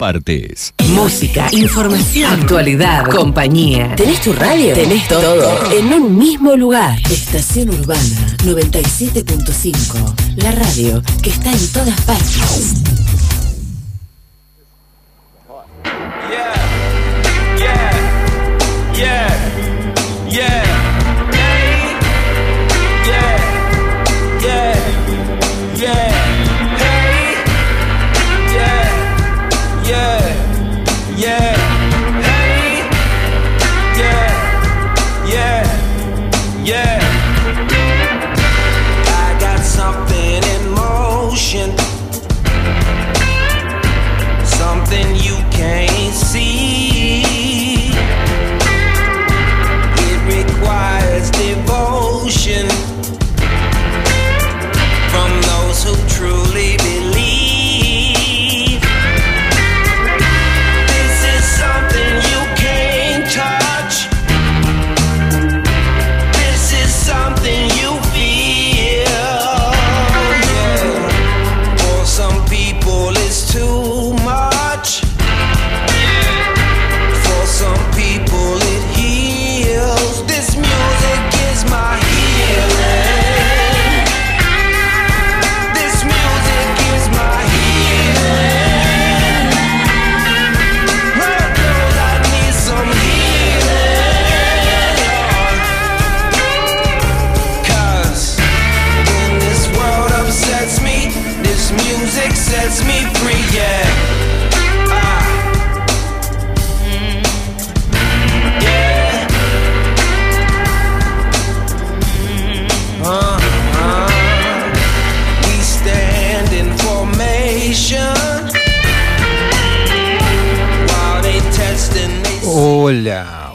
partes. Música, información, actualidad, compañía. ¿Tenés tu radio? Tenés todo en un mismo lugar. Estación Urbana 97.5. La radio que está en todas partes.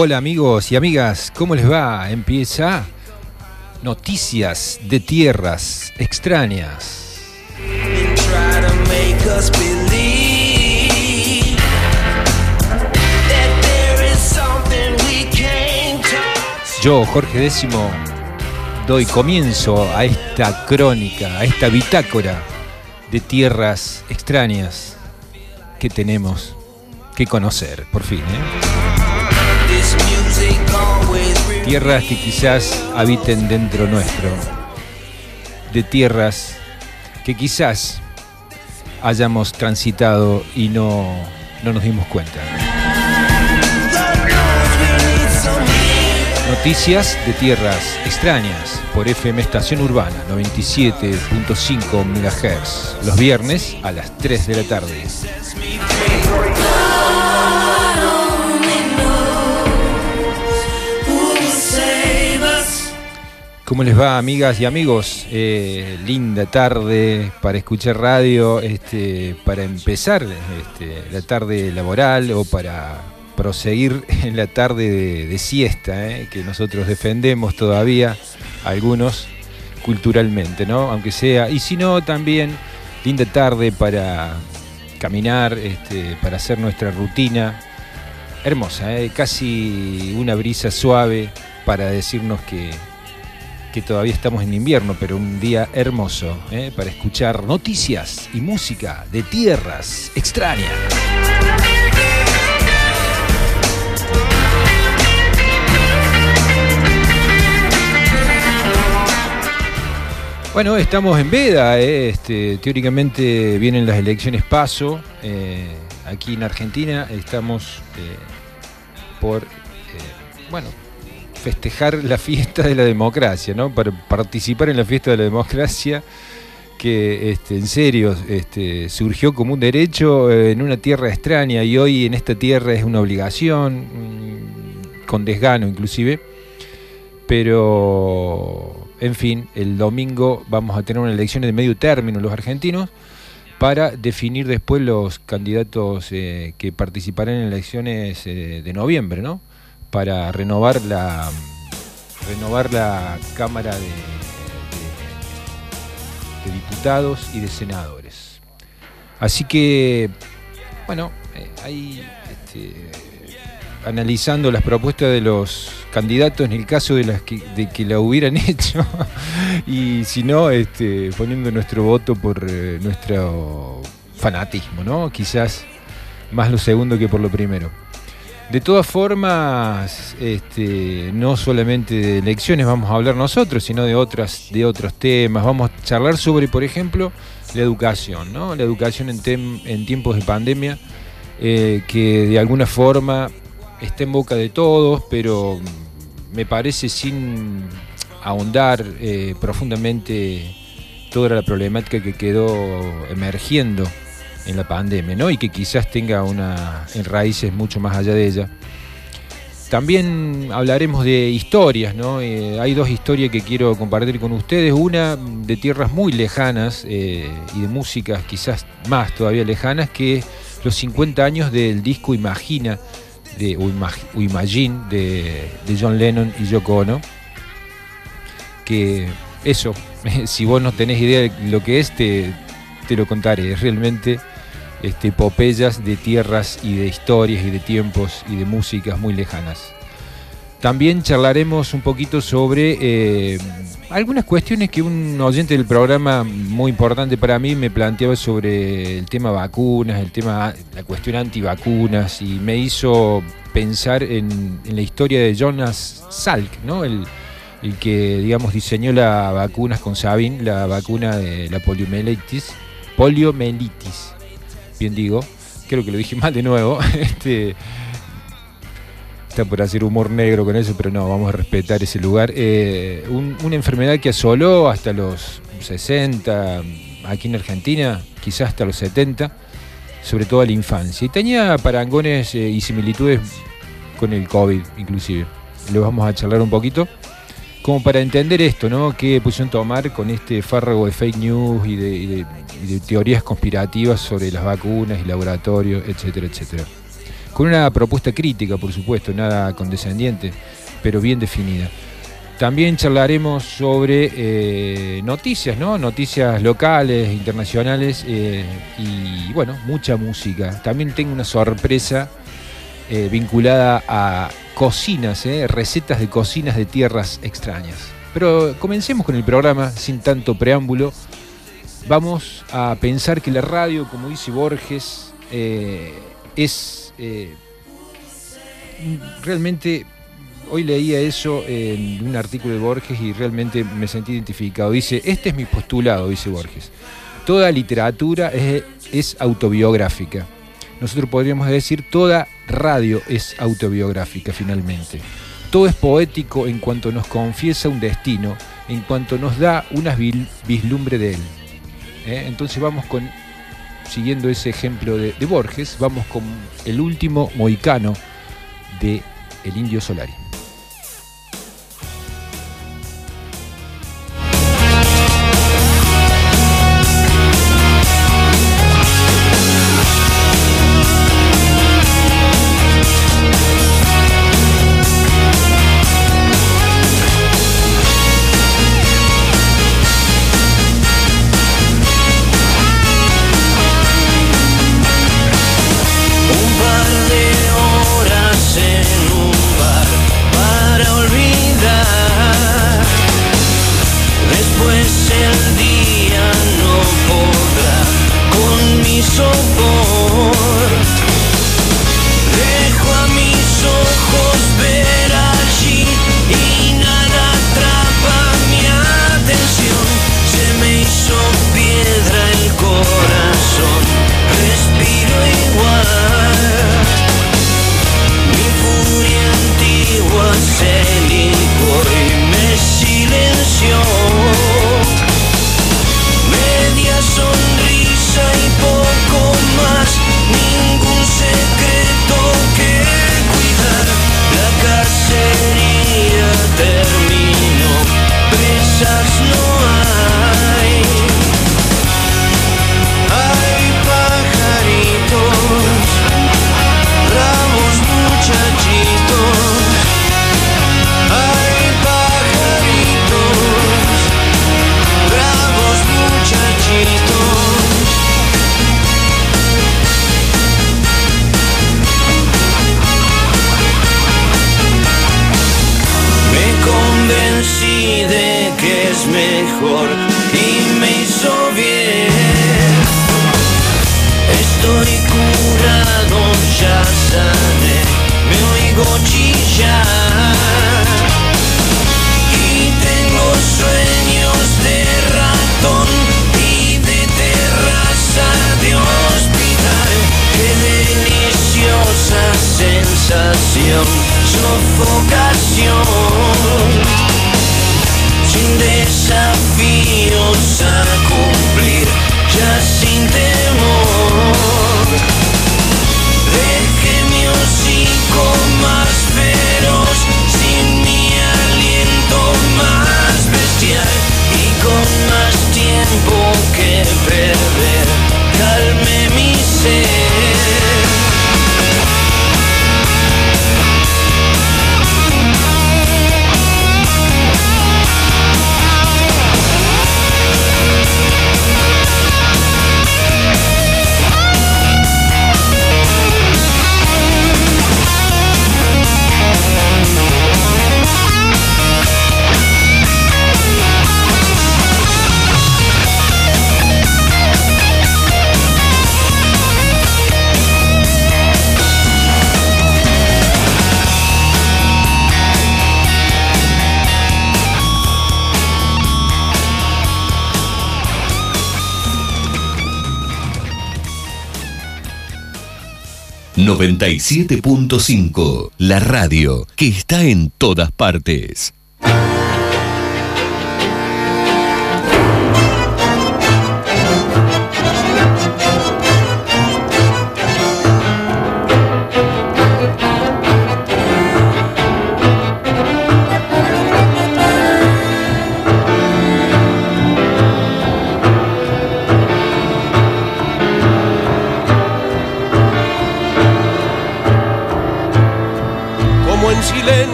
Hola, amigos y amigas, ¿cómo les va? Empieza Noticias de Tierras Extrañas. Yo, Jorge X, doy comienzo a esta crónica, a esta bitácora de tierras extrañas que tenemos que conocer, por fin. ¿eh? Tierras que quizás habiten dentro nuestro, de tierras que quizás hayamos transitado y no, no nos dimos cuenta. Noticias de tierras extrañas por FM Estación Urbana 97.5 MHz los viernes a las 3 de la tarde. ¿Cómo les va, amigas y amigos? Eh, linda tarde para escuchar radio, este, para empezar este, la tarde laboral o para proseguir en la tarde de, siesta, eh, que nosotros defendemos todavía, algunos culturalmente, ¿no? Aunque sea, y si no, también linda tarde para caminar, este, para hacer nuestra rutina. Hermosa, eh, casi una brisa suave para decirnos que, que todavía estamos en invierno, pero un día hermoso ¿eh? para escuchar noticias y música de tierras extrañas. Bueno, estamos en veda, ¿eh? este, teóricamente vienen las elecciones paso. eh, aquí en Argentina estamos por, bueno, festejar la fiesta de la democracia, ¿no? Para participar en la fiesta de la democracia que este, en serio este, surgió como un derecho eh, en una tierra extraña y hoy en esta tierra es una obligación, mm, con desgano inclusive, pero en fin, el domingo vamos a tener una elección de medio término los argentinos para definir después los candidatos eh, que participarán en elecciones eh, de noviembre, ¿no? Para renovar la renovar la Cámara de, Diputados y de Senadores. Así que, bueno, eh, ahí este, analizando las propuestas de los candidatos en el caso de las que, de que la hubieran hecho y si no, este, poniendo nuestro voto por eh, nuestro fanatismo, ¿no? Quizás más lo segundo que por lo primero. De todas formas, este, no solamente de elecciones vamos a hablar nosotros, sino de, otras, de otros temas. Vamos a charlar sobre, por ejemplo, la educación, ¿no? La educación en, en tiempos de pandemia, eh, que de alguna forma está en boca de todos, pero me parece sin ahondar eh, profundamente toda la problemática que quedó emergiendo en la pandemia, ¿no? Y que quizás tenga una en raíces mucho más allá de ella. También hablaremos de historias, ¿no? Eh, hay dos historias que quiero compartir con ustedes. Una de tierras muy lejanas eh, y de músicas quizás más todavía lejanas, que los 50 años del disco Imagina, de, o, Imagine, de, de John Lennon y Yoko Ono. Que eso, si vos no tenés idea de lo que es, te, te lo contaré. Es realmente este, epopeyas de tierras y de historias y de tiempos y de músicas muy lejanas. También charlaremos un poquito sobre eh, algunas cuestiones que un oyente del programa muy importante para mí me planteaba sobre el tema vacunas, el tema, la cuestión antivacunas y me hizo pensar en, la historia de Jonas Salk, ¿no? El, el que digamos diseñó las vacunas con Sabin, la vacuna de la poliomielitis, poliomielitis, bien digo, creo que lo dije mal de nuevo, este, está por hacer humor negro con eso, pero no, vamos a respetar ese lugar. Eh, una enfermedad que asoló hasta los 60, aquí en Argentina, quizás hasta los 70, sobre todo a la infancia, y tenía parangones eh, y similitudes con el COVID inclusive. Lo vamos a charlar un poquito como para entender esto, ¿no? ¿Qué posición tomar con este fárrago de fake news y de, teorías conspirativas sobre las vacunas y laboratorios, etcétera, etcétera? Con una propuesta crítica, por supuesto, nada condescendiente, pero bien definida. También charlaremos sobre eh, noticias, ¿no? Noticias locales, internacionales eh, y, bueno, mucha música. También tengo una sorpresa eh, vinculada a cocinas, eh, recetas de cocinas de tierras extrañas. Pero comencemos con el programa sin tanto preámbulo. Vamos a pensar que la radio, como dice Borges, eh, es realmente hoy leía eso en un artículo de Borges y realmente me sentí identificado. Dice, este es mi postulado, dice Borges. Toda literatura es autobiográfica nosotros podríamos decir toda radio es autobiográfica finalmente. Todo es poético en cuanto nos confiesa un destino, en cuanto nos da una vislumbre de él. ¿eh? Entonces vamos con, siguiendo ese ejemplo de, de Borges, vamos con el último moicano de El Indio Solari. tengo y tengo sueños de ratón y de terraza de hospital. Qué deliciosa sensación, sofocación sin desafíos. ...97.5... La radio que está en todas partes.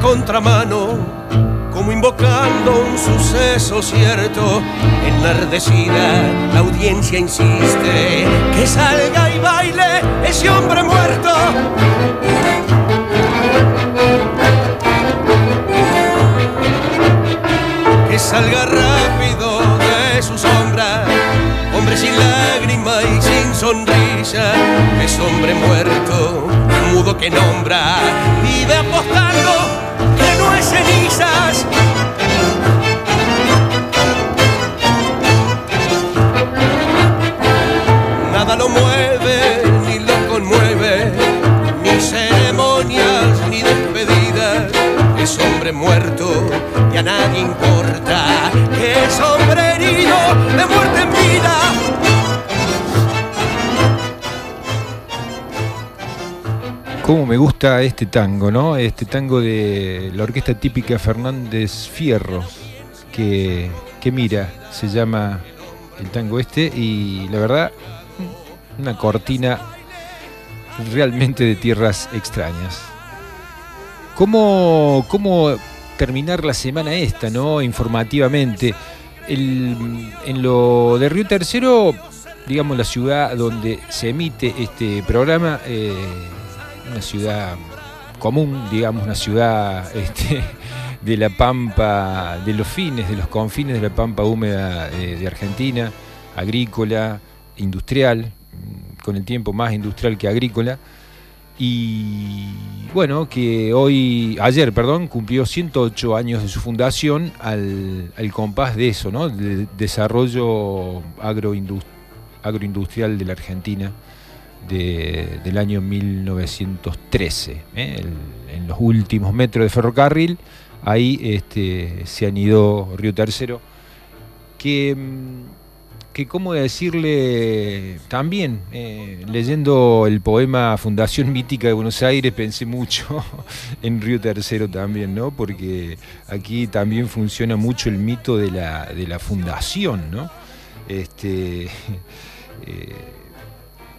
Contramano, como invocando un suceso cierto. Enardecida, la audiencia insiste que salga y baile ese hombre muerto. Que salga rápido de su sombra, hombre sin lágrima y sin sonrisa, es hombre muerto, mudo que nombra, vive apostando a nadie importa que de muerte en vida. Cómo me gusta este tango, ¿no? Este tango de la orquesta típica Fernández Fierro, que, que mira, se llama el tango este, y la verdad, una cortina realmente de tierras extrañas. ¿Cómo, cómo terminar la semana esta, ¿no? Informativamente. El- en lo de Río Tercero, digamos, la ciudad donde se emite este programa, eh, una ciudad común, digamos, una ciudad este, de la pampa, de los fines, de los confines de la pampa húmeda eh, de Argentina, agrícola, industrial, mm, con el tiempo más industrial que agrícola. Y bueno, que hoy, ayer, perdón, cumplió 108 años de su fundación al, compás de eso, ¿no? Del desarrollo agroindus- agroindustrial de la Argentina de- del año 1913. ¿eh? En los últimos metros de ferrocarril, ahí este, se anidó Río Tercero, que, mm, que cómo decirle, también eh, leyendo el poema Fundación Mítica de Buenos Aires, pensé mucho en Río Tercero también, ¿no? Porque aquí también funciona mucho el mito de la, de la fundación, ¿no? Este, eh,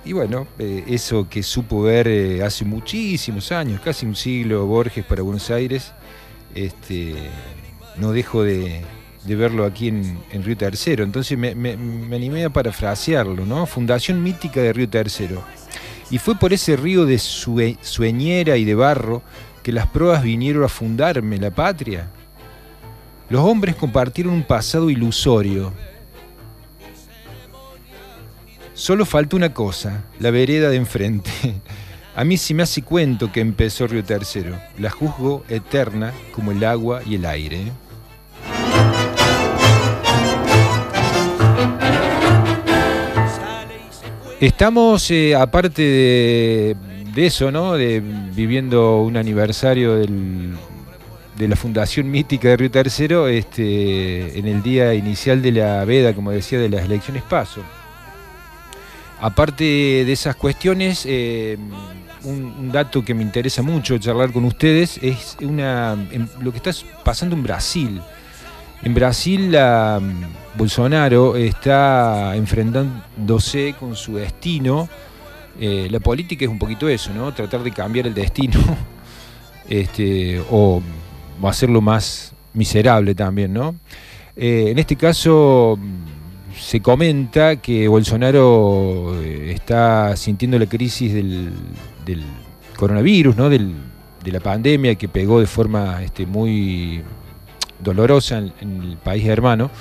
y bueno, eh, eso que supo ver hace muchísimos años, casi un siglo, Borges para Buenos Aires, este, no dejo de, de verlo aquí en, Río Tercero. Entonces me, animé a parafrasearlo, ¿no? Fundación mítica de Río Tercero. Y fue por ese río de sue- sueñera y de barro que las pruebas vinieron a fundarme la patria. Los hombres compartieron un pasado ilusorio. Solo falta una cosa, la vereda de enfrente. A mí sí me hace cuento que empezó Río Tercero. La juzgo eterna como el agua y el aire. Estamos, eh, aparte de, eso, ¿no? De viviendo un aniversario de la fundación mítica de Río Tercero, este, en el día inicial de la veda, como decía, de las elecciones paso. Aparte de esas cuestiones, eh, un, dato que me interesa mucho charlar con ustedes es una, lo que está pasando en Brasil. En Brasil, la, Bolsonaro está enfrentándose con su destino. Eh, la política es un poquito eso, ¿no? Tratar de cambiar el destino este, o, hacerlo más miserable también, ¿no? Eh, en este caso se comenta que Bolsonaro eh, está sintiendo la crisis del, del coronavirus, ¿no? Del- de la pandemia que pegó de forma este, muy dolorosa en, en el país hermano,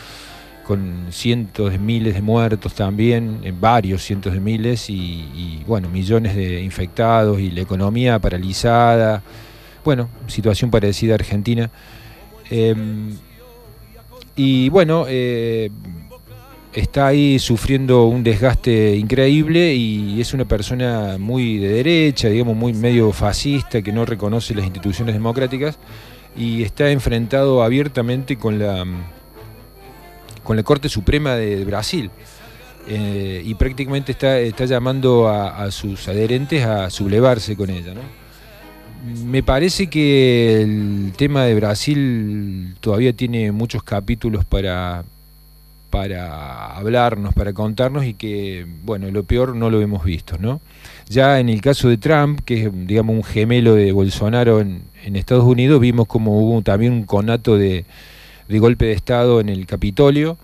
con cientos de miles de muertos también, en varios cientos de miles y, bueno, millones de infectados y la economía paralizada. Bueno, situación parecida a Argentina. Em, y bueno, eh, está ahí sufriendo un desgaste increíble y es una persona muy de derecha, digamos, muy medio fascista, que no reconoce las instituciones democráticas y está enfrentado abiertamente con la, con la Corte Suprema de, Brasil. Eh, y prácticamente está, llamando a, a sus adherentes a sublevarse con ella. ¿no? Me parece que el tema de Brasil todavía tiene muchos capítulos para, para hablarnos, para contarnos y que, bueno, lo peor no lo hemos visto, ¿no? Ya en el caso de Trump, que es, digamos, un gemelo de Bolsonaro en, en Estados Unidos, vimos como hubo también un conato de, de golpe de Estado en el Capitolio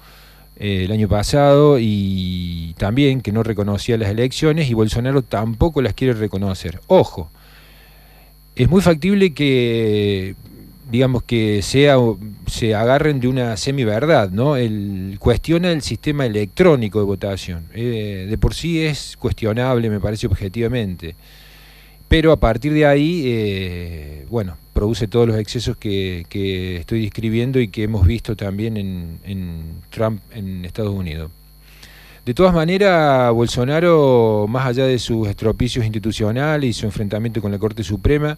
eh, el año pasado y también que no reconocía las elecciones y Bolsonaro tampoco las quiere reconocer. Ojo, es muy factible que digamos que sea se agarren de una semiverdad, ¿no? El cuestiona el sistema electrónico de votación. Eh, de por sí es cuestionable, me parece objetivamente. Pero a partir de ahí, eh, bueno, produce todos los excesos que, estoy describiendo y que hemos visto también en, Trump en Estados Unidos. De todas maneras, Bolsonaro, más allá de sus estropicios institucionales y su enfrentamiento con la Corte Suprema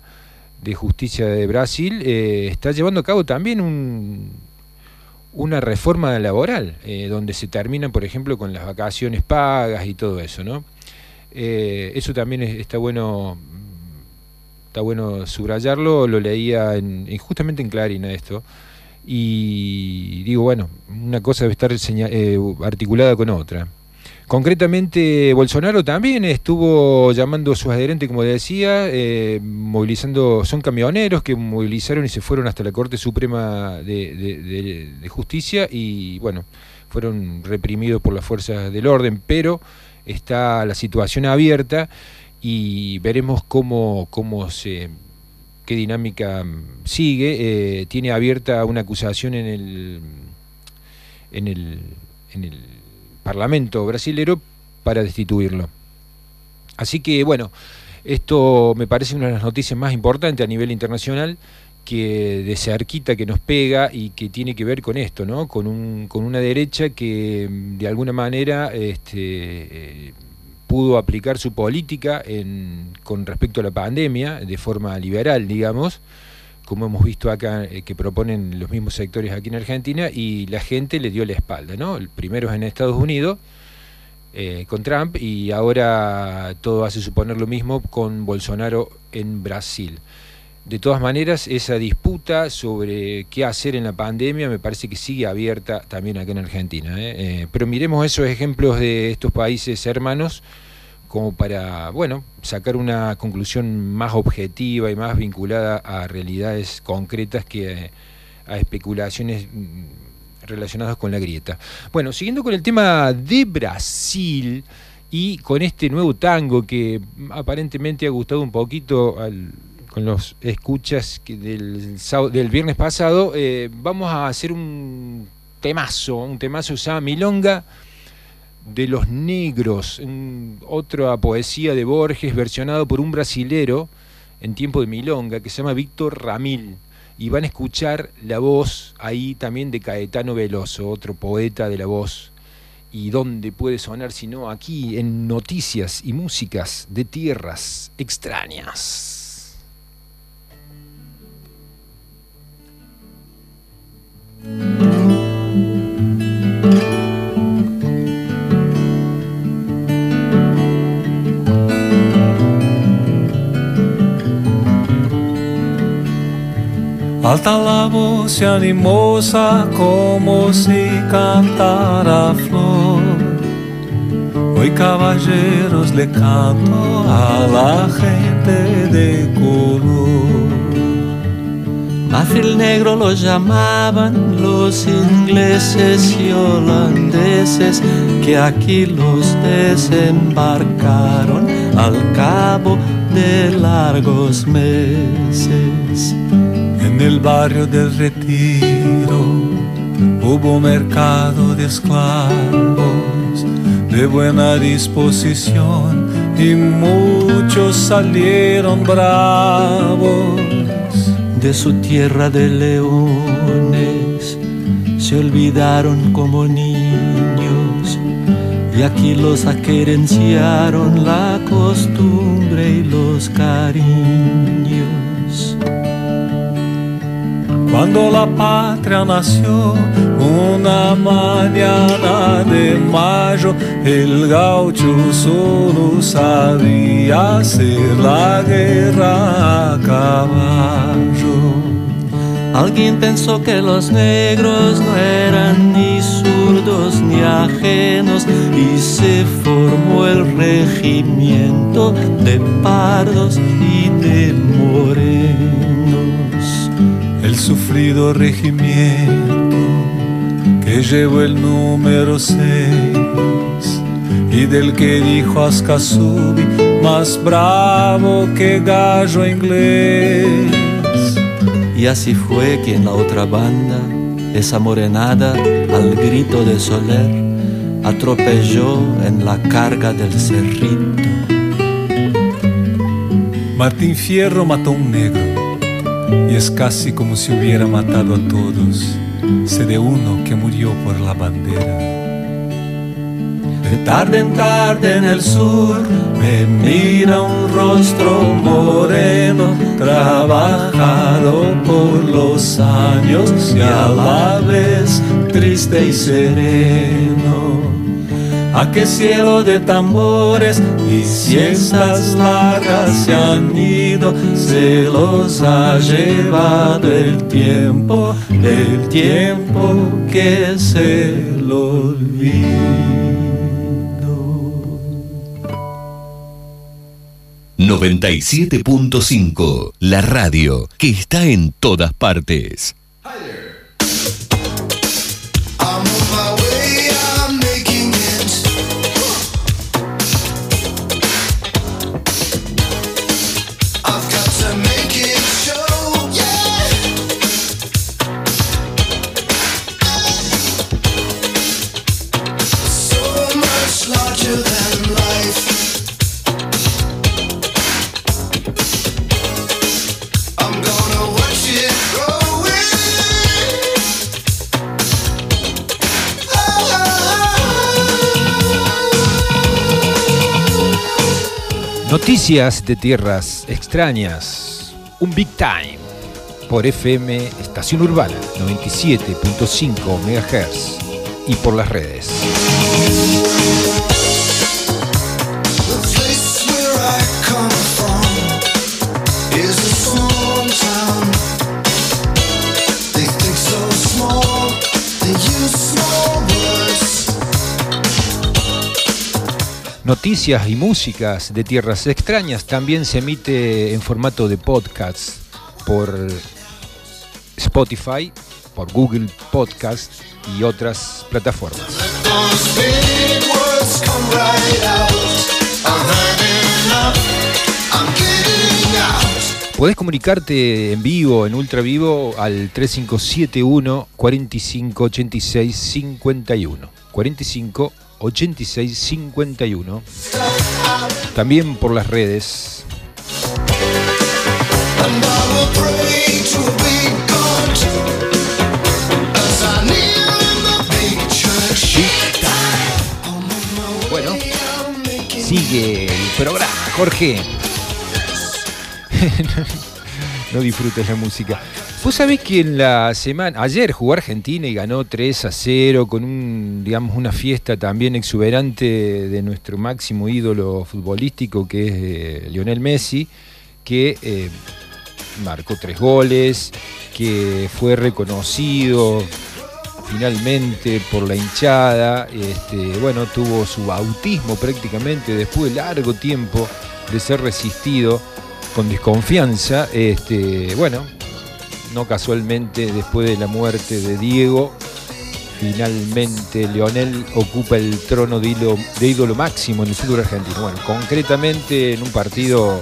de Justicia de Brasil, eh, está llevando a cabo también un, una reforma laboral, eh, donde se terminan, por ejemplo, con las vacaciones pagas y todo eso. Eh, eso también es- está bueno está bueno subrayarlo, lo leía en, en- justamente en Clarín esto, y digo, bueno, una cosa debe estar seña- eh, articulada con otra. Concretamente, Bolsonaro también estuvo llamando a sus adherentes, como decía, eh, movilizando, son camioneros que movilizaron y se fueron hasta la Corte Suprema de Justicia y, bueno, fueron reprimidos por las fuerzas del orden, pero está la situación abierta y veremos cómo, cómo se qué dinámica mm, sigue. Eh, tiene abierta una acusación en el en el, en el Parlamento brasilero para destituirlo. Así que bueno, esto me parece una de las noticias más importantes a nivel internacional que de cerquita que nos pega y que tiene que ver con esto, ¿no? Con, un, con una derecha que mm, de alguna manera este, eh, pudo aplicar su política con respecto a la pandemia de forma liberal, digamos, como hemos visto acá eh, que proponen los mismos sectores aquí en Argentina, y la gente le dio la espalda, ¿no? El primero es en Estados Unidos, eh, con Trump, y ahora todo hace suponer lo mismo con Bolsonaro en Brasil. De todas maneras, esa disputa sobre qué hacer en la pandemia me parece que sigue abierta también acá en Argentina. ¿eh? Eh, pero miremos esos ejemplos de estos países hermanos como para, bueno, sacar una conclusión más objetiva y más vinculada a realidades concretas que a especulaciones mm, relacionadas con la grieta. Bueno, siguiendo con el tema de Brasil y con este nuevo tango que aparentemente ha gustado un poquito al- con los escuchas del, del viernes pasado, eh, vamos a hacer un temazo, un temazo llama Milonga de los negros, un- otra poesía de Borges versionado por un brasilero en tiempo de milonga que se llama Víctor Ramil. Y van a escuchar la voz ahí también de Caetano Veloso, otro poeta de la voz. ¿Y dónde puede sonar sino aquí en noticias y músicas de tierras extrañas? Alta la voz y animosa como si cantara flor. Hoy caballeros le canto a la gente de color. Mafil negro lo llamaban los ingleses y holandeses que aquí los desembarcaron al cabo de largos meses. En el barrio del retiro hubo mercado de esclavos de buena disposición y muchos salieron bravos. De su tierra de leones se olvidaron como niños y aquí los aquerenciaron la costumbre y los cariños. Cuando la patria nació, una mañana de mayo, el gaucho solo sabía hacer la guerra a caballo. Alguien pensó que los negros no eran ni zurdos ni ajenos y se formó el regimiento de pardos y de morenos. Sufrido regimiento que llevó el número 6 y del que dijo Ascasubi más bravo que gallo inglés. Y así fue que en la otra banda, esa morenada, al grito de Soler, atropelló en la carga del cerrito. Martín Fierro mató a un negro y es casi como si hubiera matado a todos. Sé de uno que murió por la bandera. De tarde en tarde en el sur me mira un rostro moreno, trabajado por los años y a la vez triste y sereno. A qué cielo de tambores y siestas largas se han ido, se los ha llevado el tiempo, el tiempo que se lo olvida. 97.5, la radio que está en todas partes. Noticias de tierras extrañas. Un Big Time. Por FM Estación Urbana 97.5 MHz. Y por las redes. Noticias y músicas de tierras extrañas también se emite en formato de podcast por Spotify, por Google Podcast y otras plataformas. Podés comunicarte en vivo, en ultra vivo, al 3571 45 86 51. 45 8651. También por las redes. Bueno, sigue el programa, Jorge. no disfrutes la música. Vos sabés que en la semana, ayer jugó Argentina y ganó 3 a 0 con un, digamos, una fiesta también exuberante de nuestro máximo ídolo futbolístico que es eh, Lionel Messi, que eh, marcó tres goles, que fue reconocido finalmente por la hinchada, este, bueno, tuvo su bautismo prácticamente después de largo tiempo de ser resistido con desconfianza, este, bueno, no casualmente después de la muerte de Diego, finalmente Leonel ocupa el trono de ídolo, máximo en el fútbol argentino. Bueno, concretamente en un partido,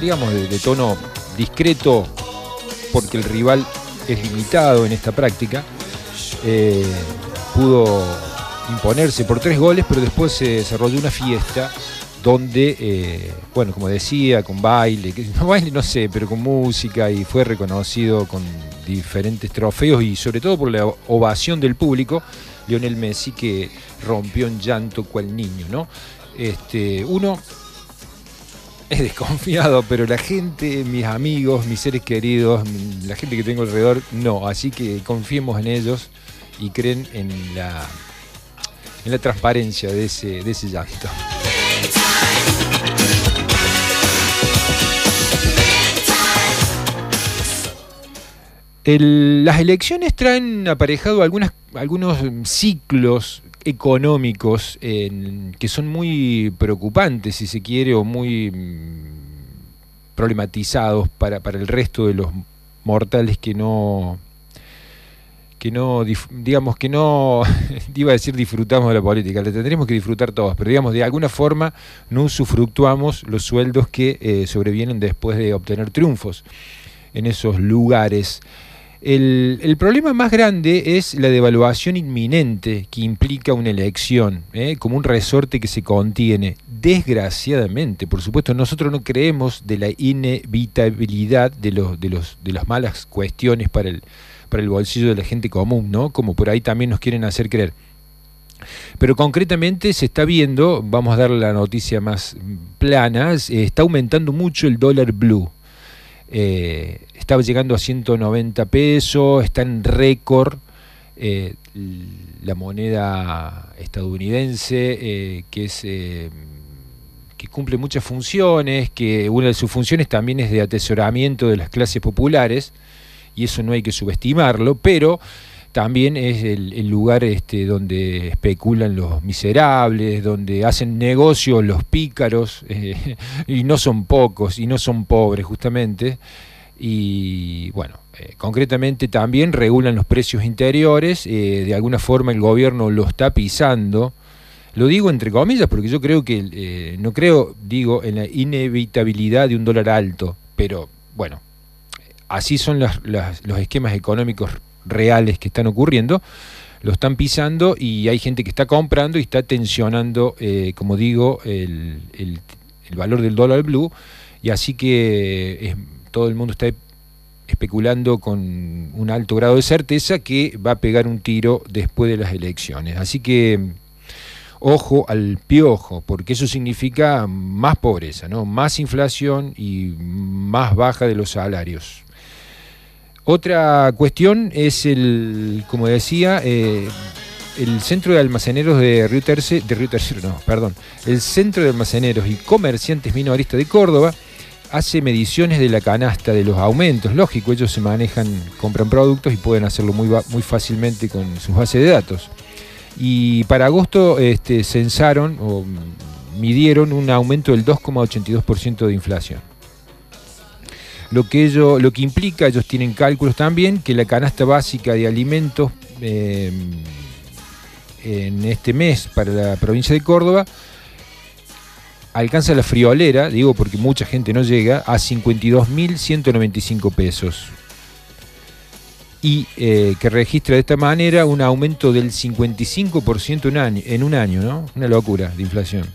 digamos, de, tono discreto, porque el rival es limitado en esta práctica, eh, pudo imponerse por tres goles, pero después se desarrolló una fiesta donde, eh, bueno, como decía, con baile, no baile no sé, pero con música y fue reconocido con diferentes trofeos y sobre todo por la ovación del público, Lionel Messi que rompió en llanto cual niño, ¿no? Este, uno es desconfiado, pero la gente, mis amigos, mis seres queridos, la gente que tengo alrededor, no, así que confiemos en ellos y creen en la, en la transparencia de ese, de ese llanto. Las elecciones traen aparejado algunos ciclos económicos que son muy preocupantes, si se quiere, o muy mm, problematizados para, para el resto de los mortales que no que no, digamos que no, iba a decir disfrutamos de la política, la tendremos que disfrutar todos, pero digamos de alguna forma no usufructuamos los sueldos que eh, sobrevienen después de obtener triunfos en esos lugares. El, problema más grande es la devaluación inminente que implica una elección, ¿eh? como un resorte que se contiene. Desgraciadamente, por supuesto, nosotros no creemos de la inevitabilidad de, los, de, los, de las malas cuestiones para el, para el bolsillo de la gente común, ¿no? Como por ahí también nos quieren hacer creer. Pero concretamente se está viendo, vamos a dar la noticia más plana, está aumentando mucho el dólar blue. Eh, estaba llegando a 190 pesos, está en récord eh, la moneda estadounidense, eh, que es que cumple muchas funciones, que una de sus funciones también es de atesoramiento de las clases populares y eso no hay que subestimarlo, pero también es el, lugar este, donde especulan los miserables, donde hacen negocio los pícaros, eh, y no son pocos, y no son pobres justamente. Y bueno, eh, concretamente también regulan los precios interiores, eh, de alguna forma el gobierno lo está pisando. Lo digo entre comillas porque yo creo que, no creo, digo, en la inevitabilidad de un dólar alto, pero bueno, así son los esquemas económicos reales que están ocurriendo, lo están pisando y hay gente que está comprando y está tensionando, eh, como digo, el, valor del dólar blue y así que todo el mundo está especulando con un alto grado de certeza que va a pegar un tiro después de las elecciones. Así que ojo al piojo, porque eso significa más pobreza, ¿no? más inflación y más baja de los salarios. Otra cuestión es el, como decía, eh, el centro de almaceneros de Río de Río no, perdón, el centro de almaceneros y comerciantes minoristas de Córdoba hace mediciones de la canasta de los aumentos. Lógico, ellos se manejan, compran productos y pueden hacerlo muy, muy fácilmente con sus bases de datos. Y para agosto este, censaron o midieron un aumento del 2,82% de inflación. Lo que, ello, lo que implica, ellos tienen cálculos también, que la canasta básica de alimentos eh, en este mes para la provincia de Córdoba alcanza la friolera, digo porque mucha gente no llega, a 52.195 pesos. Y eh, que registra de esta manera un aumento del 55% en, año, en un año, ¿no? Una locura de inflación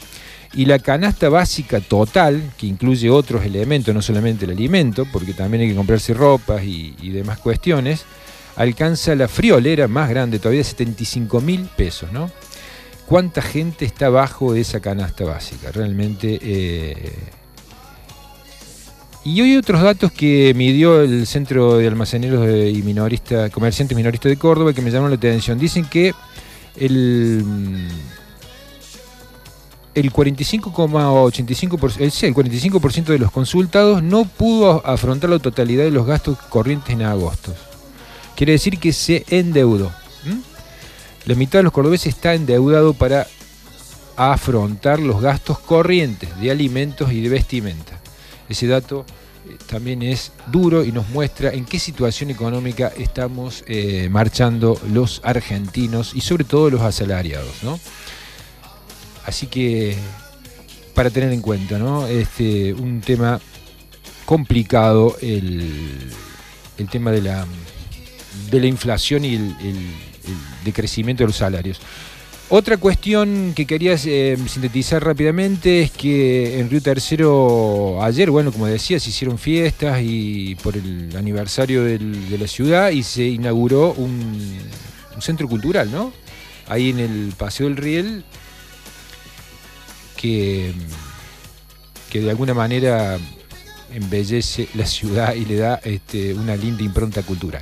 y la canasta básica total, que incluye otros elementos, no solamente el alimento, porque también hay que comprarse ropas y, demás cuestiones, alcanza la friolera más grande todavía, 75 mil pesos, ¿no? cuánta gente está bajo esa canasta básica. Realmente. eh, y hoy otros datos que midió el Centro de Almaceneros de- y Minorista, Comerciantes Minoristas de Córdoba que me llamaron la atención. Dicen que el, el 45,85%, el, sí, el 45% de los consultados no pudo afrontar la totalidad de los gastos corrientes en agosto. Quiere decir que se endeudó. La mitad de los cordobeses está endeudado para afrontar los gastos corrientes de alimentos y de vestimenta. Ese dato eh, también es duro y nos muestra en qué situación económica estamos eh, marchando los argentinos y sobre todo los asalariados. ¿no? Así que para tener en cuenta, ¿no? este, un tema complicado el, el tema de la, de la inflación y el, el- el decrecimiento de los salarios. Otra cuestión que quería eh, sintetizar rápidamente es que en Río Tercero ayer, bueno, como decía, se hicieron fiestas y por el aniversario de la ciudad y se inauguró un centro cultural, ¿no? Ahí en el Paseo del Riel, que, que de alguna manera embellece la ciudad y le da este, una linda impronta cultural.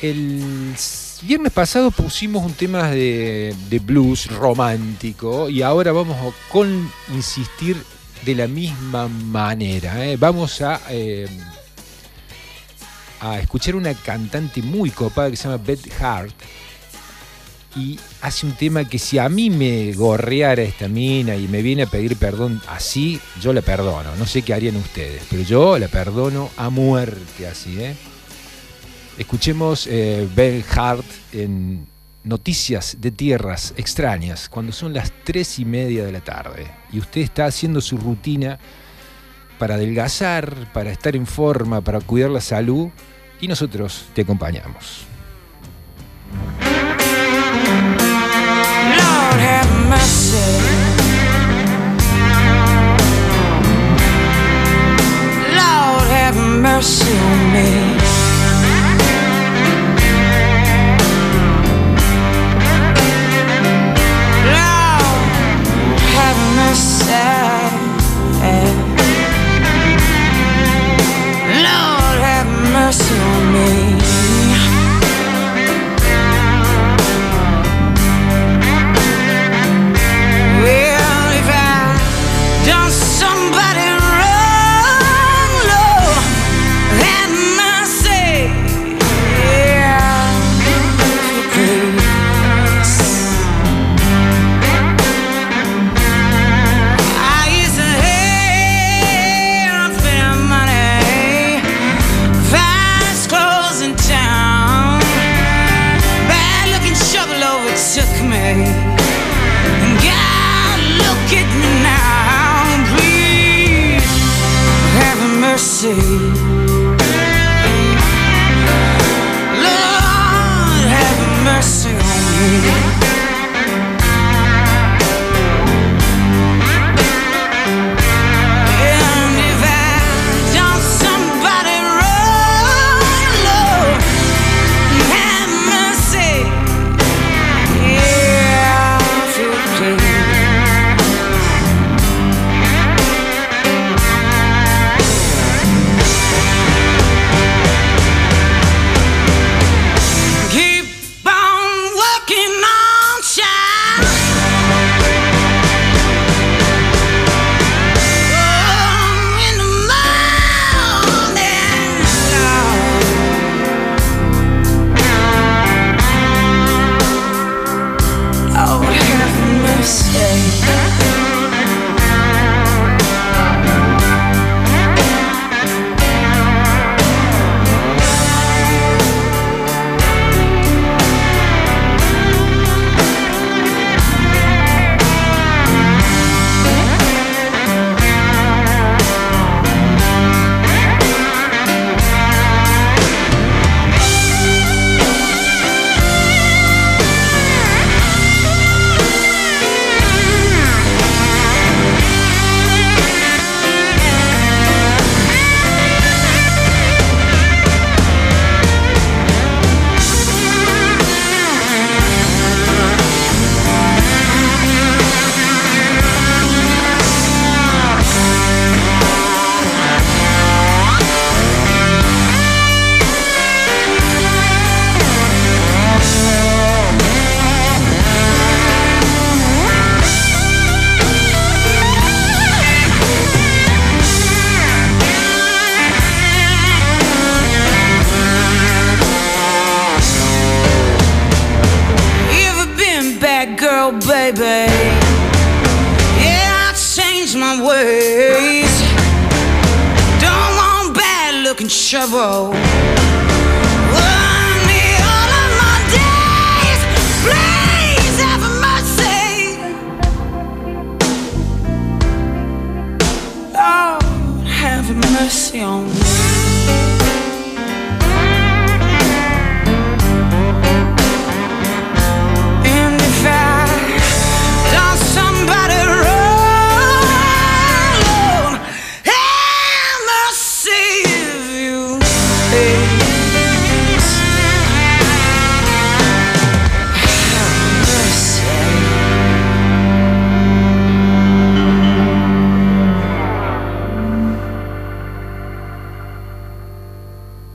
El viernes pasado pusimos un tema de, de blues romántico y ahora vamos a con insistir de la misma manera. ¿eh? Vamos a, eh, a escuchar una cantante muy copada que se llama Beth Hart y hace un tema que si a mí me gorreara esta mina y me viene a pedir perdón así, yo la perdono. No sé qué harían ustedes, pero yo la perdono a muerte así, ¿eh? Escuchemos eh, Ben Hart en Noticias de Tierras Extrañas, cuando son las tres y media de la tarde y usted está haciendo su rutina para adelgazar, para estar en forma, para cuidar la salud y nosotros te acompañamos. Lord have mercy. Lord have mercy on me. Lord have mercy. Lord have mercy on me.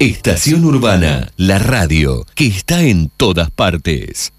Estación Urbana, la radio que está en todas partes.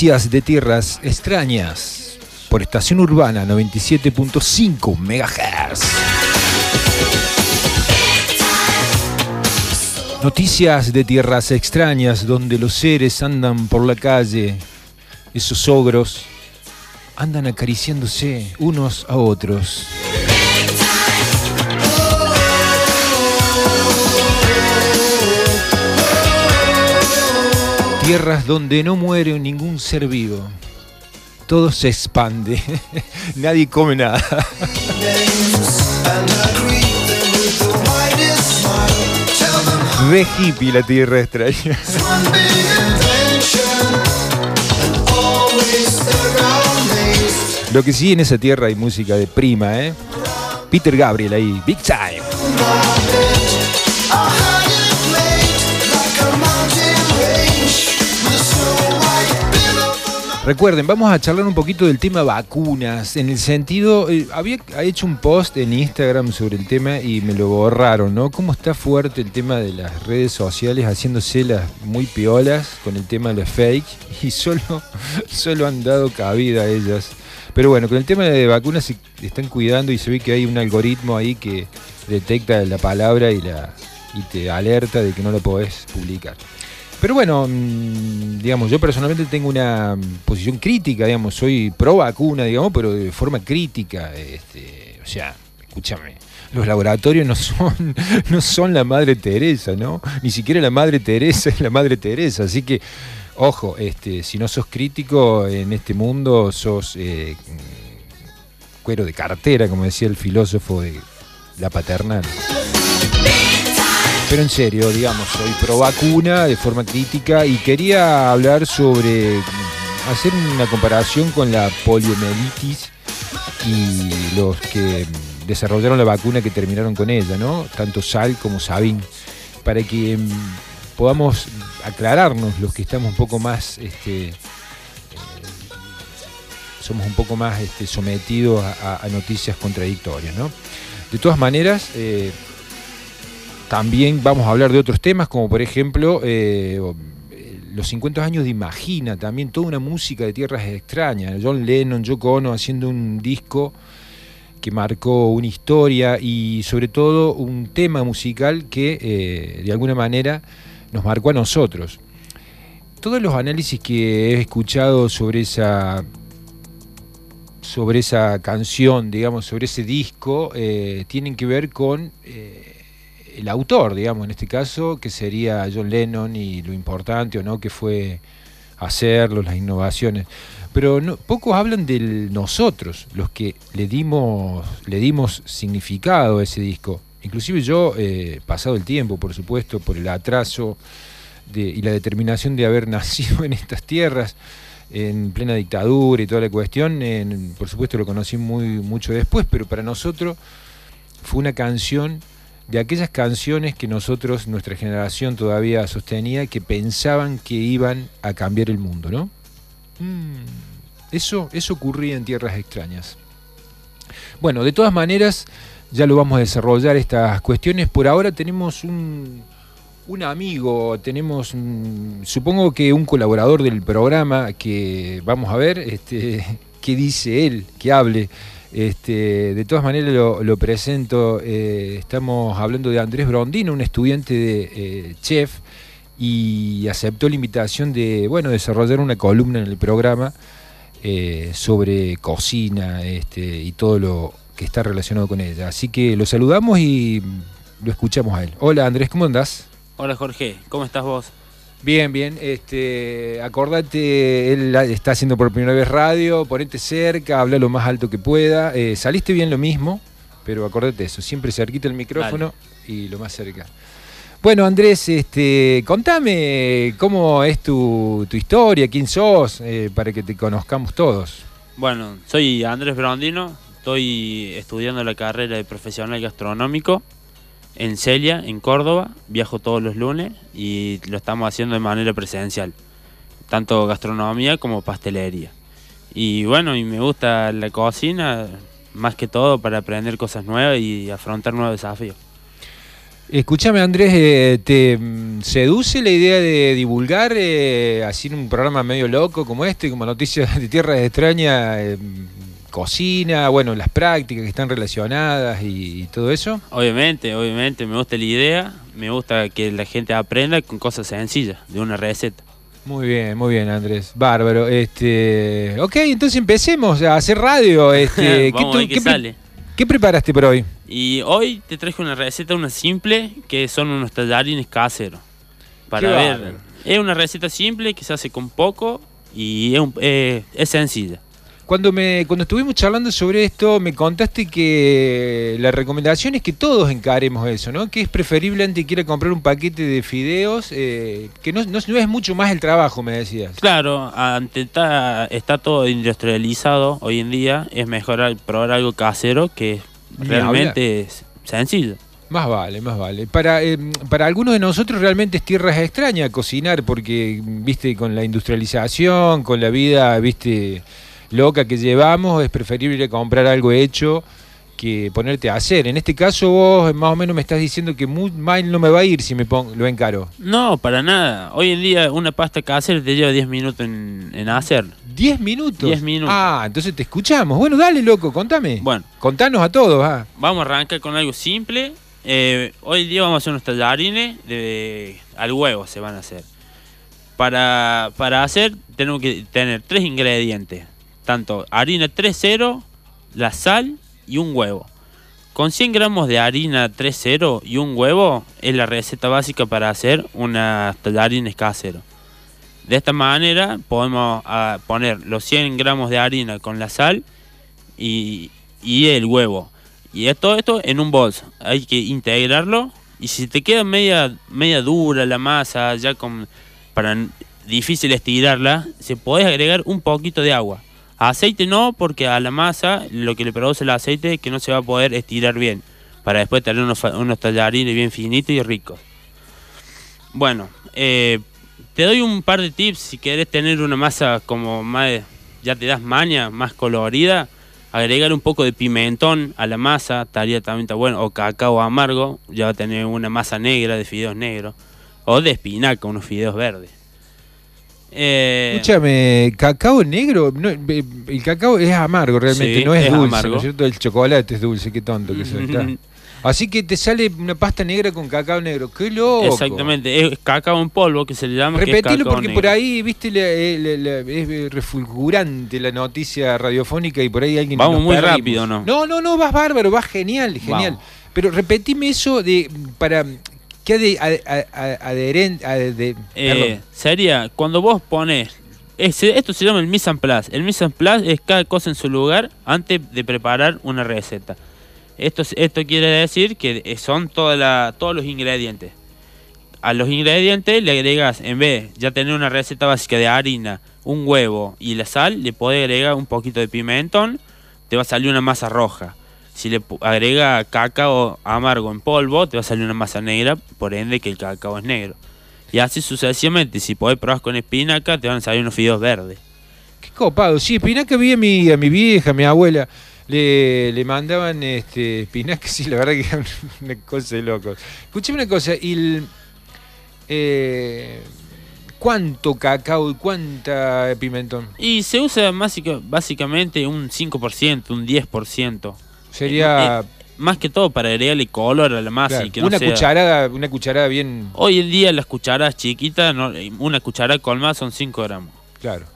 Noticias de tierras extrañas por estación urbana 97.5 MHz. Noticias de tierras extrañas donde los seres andan por la calle, esos ogros andan acariciándose unos a otros. Tierras donde no muere ningún ser vivo. Todo se expande. Nadie come nada. Re hippie la tierra extraña. Lo que sí en esa tierra hay música de prima, ¿eh? Peter Gabriel ahí, Big Time. Recuerden, vamos a charlar un poquito del tema vacunas, en el sentido, eh, había hecho un post en Instagram sobre el tema y me lo borraron, ¿no? Cómo está fuerte el tema de las redes sociales haciéndose las muy piolas con el tema de las fake y solo, solo han dado cabida a ellas. Pero bueno, con el tema de vacunas se están cuidando y se ve que hay un algoritmo ahí que detecta la palabra y, la, y te alerta de que no lo podés publicar. Pero bueno, mm, digamos, yo personalmente tengo una mm, posición crítica, digamos, soy pro vacuna, digamos, pero de forma crítica. Este, o sea, escúchame, los laboratorios no son, no son la madre Teresa, ¿no? Ni siquiera la madre Teresa es la madre Teresa. Así que, ojo, este, si no sos crítico en este mundo, sos eh, mm, cuero de cartera, como decía el filósofo de la paternal. Pero en serio, digamos, soy pro vacuna de forma crítica y quería hablar sobre hacer una comparación con la poliomielitis y los que desarrollaron la vacuna que terminaron con ella, ¿no? Tanto Sal como Sabin, para que mm, podamos aclararnos los que estamos un poco más, este, eh, somos un poco más este, sometidos a noticias contradictorias, ¿no? De todas maneras, eh, también vamos a hablar de otros temas, como por ejemplo eh, los 50 años de Imagina, también toda una música de tierras extrañas. John Lennon, Yoko Ono haciendo un disco que marcó una historia y sobre todo un tema musical que eh, de alguna manera nos marcó a nosotros. Todos los análisis que he escuchado sobre esa sobre esa canción, digamos, sobre ese disco, eh, tienen que ver con el autor, digamos, en este caso, que sería John Lennon y lo importante o no que fue hacerlo, las innovaciones. Pero no- pocos hablan del nosotros, los que le dimos, le dimos significado a ese disco. Inclusive yo, eh, pasado el tiempo, por supuesto, por el atraso de- y la determinación de haber nacido en estas tierras, en plena dictadura y toda la cuestión, por supuesto lo conocí muy mucho después, pero para nosotros fue una canción de aquellas canciones que nosotros, nuestra generación todavía sostenía, que pensaban que iban a cambiar el mundo, ¿no? Mm, eso, eso ocurría en tierras extrañas. Bueno, de todas maneras, ya lo vamos a desarrollar estas cuestiones. Por ahora tenemos un, un amigo, tenemos, un- supongo que un colaborador del programa que vamos a ver este, qué dice él, que hable. Este, de todas maneras lo, presento, eh, estamos hablando de Andrés Brondino, un estudiante de eh, chef y aceptó la invitación de bueno, desarrollar una columna en el programa eh, sobre cocina este, y todo lo que está relacionado con ella. Así que lo saludamos y lo escuchamos a él. Hola Andrés, ¿cómo andás? Hola Jorge, ¿cómo estás vos? Bien, bien. Este, acordate, él está haciendo por primera vez radio, ponete cerca, habla lo más alto que pueda. Eh, saliste bien lo mismo, pero acordate eso, siempre cerquita el micrófono y lo más cerca. Bueno, Andrés, este, contame cómo es tu, tu historia, quién sos, eh, para que te conozcamos todos. Bueno, soy Andrés Brondino, estoy estudiando la carrera de profesional gastronómico en Celia, en Córdoba. Viajo todos los lunes y lo estamos haciendo de manera presencial, tanto gastronomía como pastelería. Y bueno, y me gusta la cocina más que todo para aprender cosas nuevas y afrontar nuevos desafíos. Escúchame Andrés, eh, ¿te mm, seduce la idea de divulgar eh, así en un programa medio loco como este, como Noticias de Tierras Extrañas, eh, cocina, bueno, las prácticas que están relacionadas y, y todo eso? Obviamente, obviamente, me gusta la idea, me gusta que la gente aprenda con cosas sencillas, de una receta. Muy bien, muy bien Andrés, bárbaro. Este, ok, entonces empecemos a hacer radio. Este, Vamos a ver qué qué pre- sale. ¿Qué preparaste por hoy? Y hoy te traje una receta, una simple, que son unos tallarines caseros. Para Qué ver, bárbaro. es una receta simple que se hace con poco y es, un- eh, es sencilla. Cuando, me, cuando estuvimos charlando sobre esto, me contaste que la recomendación es que todos encaremos eso, ¿no? Que es preferible antes que ir a comprar un paquete de fideos, eh, que no, no- no es mucho más el trabajo, me decías. Claro, ante ta- está todo industrializado hoy en día, es mejor probar algo casero que realmente es sencillo. Más vale, más vale. Para, eh, para algunos de nosotros realmente es tierra extraña cocinar porque, viste, con la industrialización, con la vida, viste, loca que llevamos, es preferible ir a comprar algo hecho que ponerte a hacer. En este caso vos más o menos me estás diciendo que muy mal no me va a ir si me pongo, lo encaro. No, para nada. Hoy en día una pasta casera te lleva 10 minutos en, en hacer. ¿10 minutos? 10 minutos. Ah, entonces te escuchamos. Bueno, dale, loco, contame. Bueno, Contanos a todos, ah. vamos a arrancar con algo simple. Eh, hoy día vamos a hacer unos tallarines de, al huevo, se van a hacer. Para, para hacer tenemos que tener tres ingredientes. Tanto harina 3.0, la sal y un huevo. Con 100 gramos de harina 3.0 y un huevo es la receta básica para hacer unas tallarines caseros. De esta manera podemos ah, poner los 100 gramos de harina con la sal y, el huevo. Y todo esto en un bolso. Hay que integrarlo. Y si te queda media, media dura la masa, ya con para difícil estirarla, se puede agregar un poquito de agua. Aceite no, porque a la masa lo que le produce el aceite es que no se va a poder estirar bien. Para después tener unos, unos tallarines bien finitos y ricos. Bueno, eh, te doy un par de tips si querés tener una masa como más, ya te das maña, más colorida. Agregar un poco de pimentón a la masa, estaría también está bueno, o cacao amargo, ya va a tener una masa negra de fideos negros, o de espinaca, unos fideos verdes. Eh, Escúchame, cacao negro, no, eh, el cacao es amargo realmente, Sí, no es, es dulce, amargo. ¿no es cierto? El chocolate es dulce, qué tonto que soy. está. Así que te sale una pasta negra con cacao negro, qué loco. Exactamente, es cacao en polvo que se le llama. Repetilo porque negro. por ahí, viste, la- eh, la- la- es refulgurante la noticia radiofónica y por ahí alguien Vamos nos muy perdimos. rápido, ¿no? No, no, no, vas bárbaro, vas genial, genial. Vamos. Pero repetime eso de para que ade, ade- ade- adheren- ade- Eh, sería cuando vos pones. esto se llama el mise en place. El mise en place es cada cosa en su lugar antes de preparar una receta. Esto, es- esto quiere decir que eh, son toda la- todos los ingredientes. A los ingredientes le agregas, en vez de ya tener una receta básica de harina, un huevo y la sal, le podés agregar un poquito de pimentón, te va a salir una masa roja. Si le agrega cacao amargo en polvo, te va a salir una masa negra, por ende que el cacao es negro. Y así sucesivamente, si podés probar con espinaca, te van a salir unos fideos verdes. Qué copado. Sí, espinaca vi a mi, a mi vieja, a mi abuela. Le, le mandaban este, espinaca, sí, la verdad que era una cosa de locos. Escuchame una cosa, y el, eh, ¿cuánto cacao y cuánta pimentón? Y se usa básica- básicamente un 5%, un 10%. Sería Eh, más que todo para agregarle color a la masa claro, y que no una sea- cucharada, una cucharada bien, Hoy en día las cucharadas chiquitas, no- una cucharada colmada son 5 gramos. claro.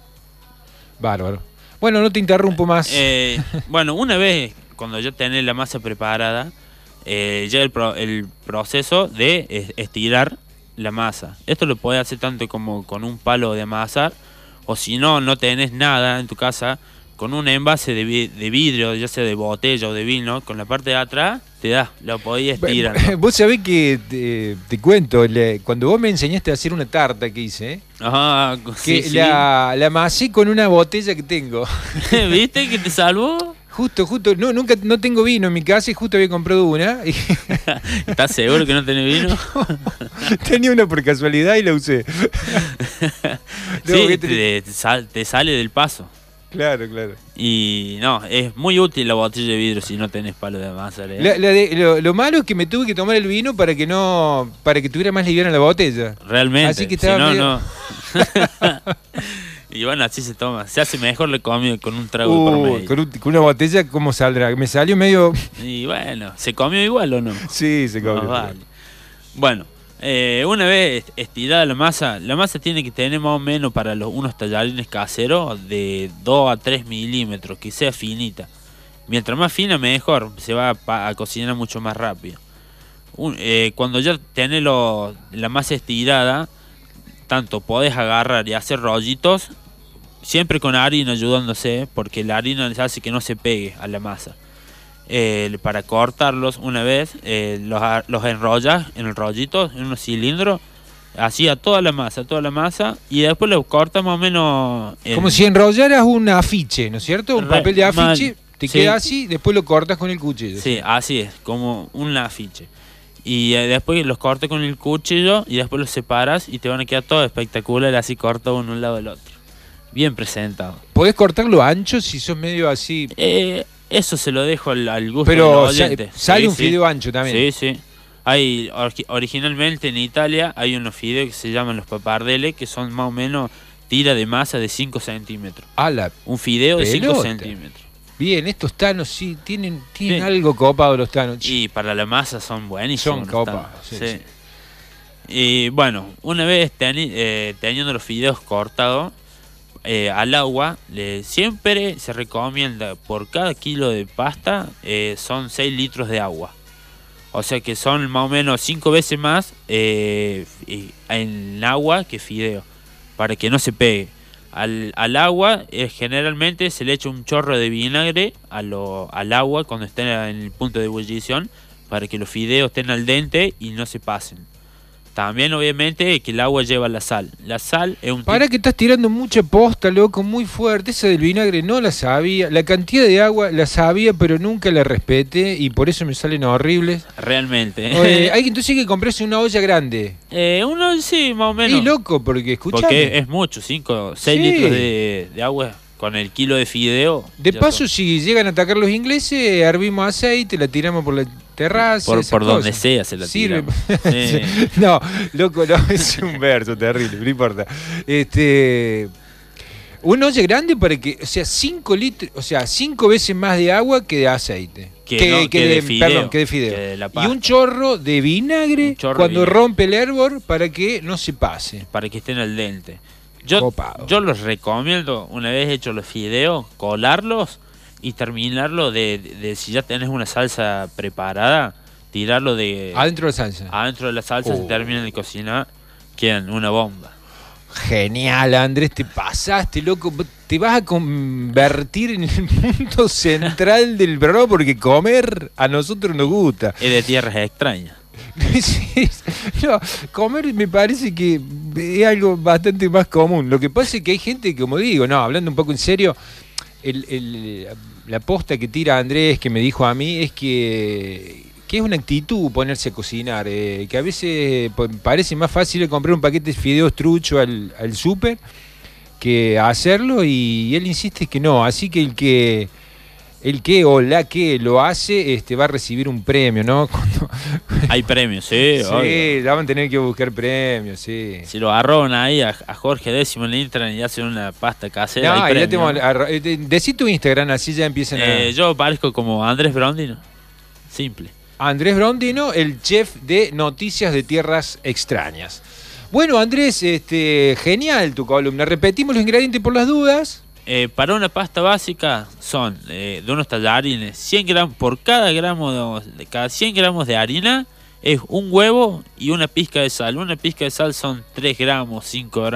Bárbaro. Bueno, no te interrumpo más. Eh, bueno, una vez cuando ya tenés la masa preparada, eh, llega el, pro- el proceso de es- estirar la masa. Esto lo podés hacer tanto como con un palo de amasar, o si no, no tenés nada en tu casa, con un envase de, vi- de vidrio, ya sea de botella o de vino, con la parte de atrás, te da, lo podías estirar. Vos sabés que te, te cuento, le- cuando vos me enseñaste a hacer una tarta que hice, Ajá, que sí, sí. la, la amasé con una botella que tengo. ¿Viste que te salvó? Justo, justo, no, nunca, no tengo vino en mi casa y justo había comprado una. Y ¿Estás seguro que no tenés vino? tenía una por casualidad y la usé. Sí, te, te- te sal- te sale del paso. Claro, claro. Y no, es muy útil la botella de vidrio si no tenés palo de masa. ¿eh? La- la de- lo, lo malo es que me tuve que tomar el vino para que no, para que tuviera más liviana la botella. Realmente. Así que si estaba no, medio- no. y bueno, así se toma. Se hace mejor la comida con un trago de por Uh, medio. con, un- con una botella, ¿cómo saldrá? Me salió medio. Y bueno, ¿se comió igual o no? Sí, se comió. vale. Bueno, eh, una vez estirada la masa, la masa tiene que tener más o menos para los, unos tallarines caseros de 2 a 3 milímetros, que sea finita. Mientras más fina, mejor, se va a, cocinar mucho más rápido. Eh, cuando ya tenés la masa estirada, tanto podés agarrar y hacer rollitos, siempre con harina ayudándose, porque la harina les hace que no se pegue a la masa eh, para cortarlos una vez, eh, los, los enrollas en el rollito, en unos cilindros, así a toda la masa, toda la masa, y después los cortas más o menos... en- Como si enrollaras un afiche, ¿no es cierto? Un Re- papel de mal. afiche, te Sí. queda así, después lo cortas con el cuchillo. Sí, así es, como un afiche. Y eh, después los cortas con el cuchillo y después los separas y te van a quedar todo espectacular, así cortado uno al lado del otro. Bien presentado. ¿Podés cortarlo ancho si sos medio así? Eh, eso se lo dejo al, al gusto Pero sa- oyente. sale Sí, un sí. fideo ancho también. Sí, sí. Hay, originalmente en Italia hay unos fideos que se llaman los papardeles, que son más o menos tira de masa de 5 centímetros. A la Un fideo de 5 pelota. centímetros. Bien, estos tanos sí tienen, tienen Sí. algo copado los tanos. Y para la masa son buenísimos. Son los sí. Y bueno, una vez teni- eh, teniendo los fideos cortados eh, al agua, siempre se recomienda por cada kilo de pasta eh, son 6 litros de agua. O sea que son más o menos 5 veces más eh, en agua que fideo, para que no se pegue. Al, agua generalmente se le echa un chorro de vinagre al agua cuando esté en el punto de ebullición para que los fideos estén al dente y no se pasen. También, obviamente, que el agua lleva la sal. La sal es un Para que estás tirando mucha posta, loco, muy fuerte. Esa del vinagre no la sabía. La cantidad de agua la sabía, pero nunca la respeté y por eso me salen horribles. Realmente. Oye, hay, entonces hay que comprarse una olla grande. Eh, uno sí, más o menos. Y loco, porque escuchame. Porque es mucho, 5, 6 Sí. litros de, de agua con el kilo de fideo. De paso, son. si llegan a atacar los ingleses, hervimos aceite, la tiramos por la terraza. Por- donde sea se la Sirve. no, loco, no, es un verso terrible, no importa. Este. Una olla grande para que, o sea, 5 litros, o sea, 5 veces más de agua que de aceite. Que no, que de fideo, Perdón, que de fideo. de y un chorro de vinagre Un chorro cuando vinagre. rompe el hervor para que no se pase. Para que estén al dente. Yo, Copado. yo los recomiendo, una vez hechos los fideos, colarlos y terminarlo de, de- de si ya tenés una salsa preparada, tirarlo de Adentro de la salsa. adentro de la salsa, Oh. se terminan de cocinar, quedan una bomba. Genial, Andrés, te pasaste, loco. Te vas a convertir en el punto central del programa porque comer a nosotros nos gusta. Es de tierras extrañas. No, comer me parece que es algo bastante más común. Lo que pasa es que hay gente, como digo, no, hablando un poco en serio, el- el- la posta que tira Andrés, que me dijo a mí, es que, que es una actitud ponerse a cocinar, eh, que a veces pa- parece más fácil comprar un paquete de fideos trucho al, al súper que hacerlo y él insiste que no, así que el que el que o la que lo hace este va a recibir un premio, ¿no? Cuando- Hay premios, sí, obvio. Sí, la van a tener que buscar premios, sí. Si lo arroban ahí a, a Jorge Décimo en el Instagram y hacen una pasta casera, No, hay ya tengo, eh, de- decí tu Instagram, así ya empiezan Eh, yo parezco como Andrés Brondino. Simple. a... Andrés Brondino, el chef de Noticias de Tierras Extrañas. Bueno, Andrés, este, genial tu columna. Repetimos los ingredientes por las dudas. Eh, para una pasta básica son eh, de unos tallarines 100 gramos por cada gramo de, cada 100 gramos de harina es un huevo y una pizca de sal. Una pizca de sal son 3 gramos, 5 gramos.